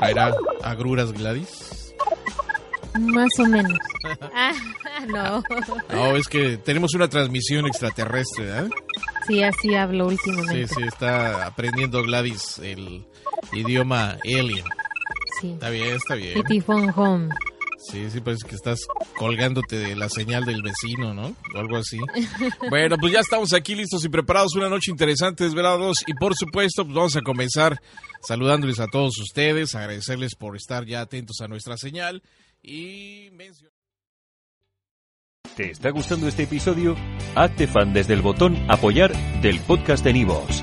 ¿Traerá agruras Gladys? Más o menos. Ah, no. No, es que tenemos una transmisión extraterrestre, ¿verdad? Sí, así hablo Sí, últimamente. sí, está aprendiendo Gladys el idioma alien. Sí. Está bien, está bien. Phone Home. Sí, sí, parece que estás colgándote de la señal del vecino, ¿no? O algo así. Bueno, pues ya estamos aquí listos y preparados. Una noche interesante, desvelados. Y por supuesto, pues vamos a comenzar saludándoles a todos ustedes, agradecerles por estar ya atentos a nuestra señal y mencionar. ¿Te está gustando este episodio? Hazte fan desde el botón Apoyar del podcast de Nivos.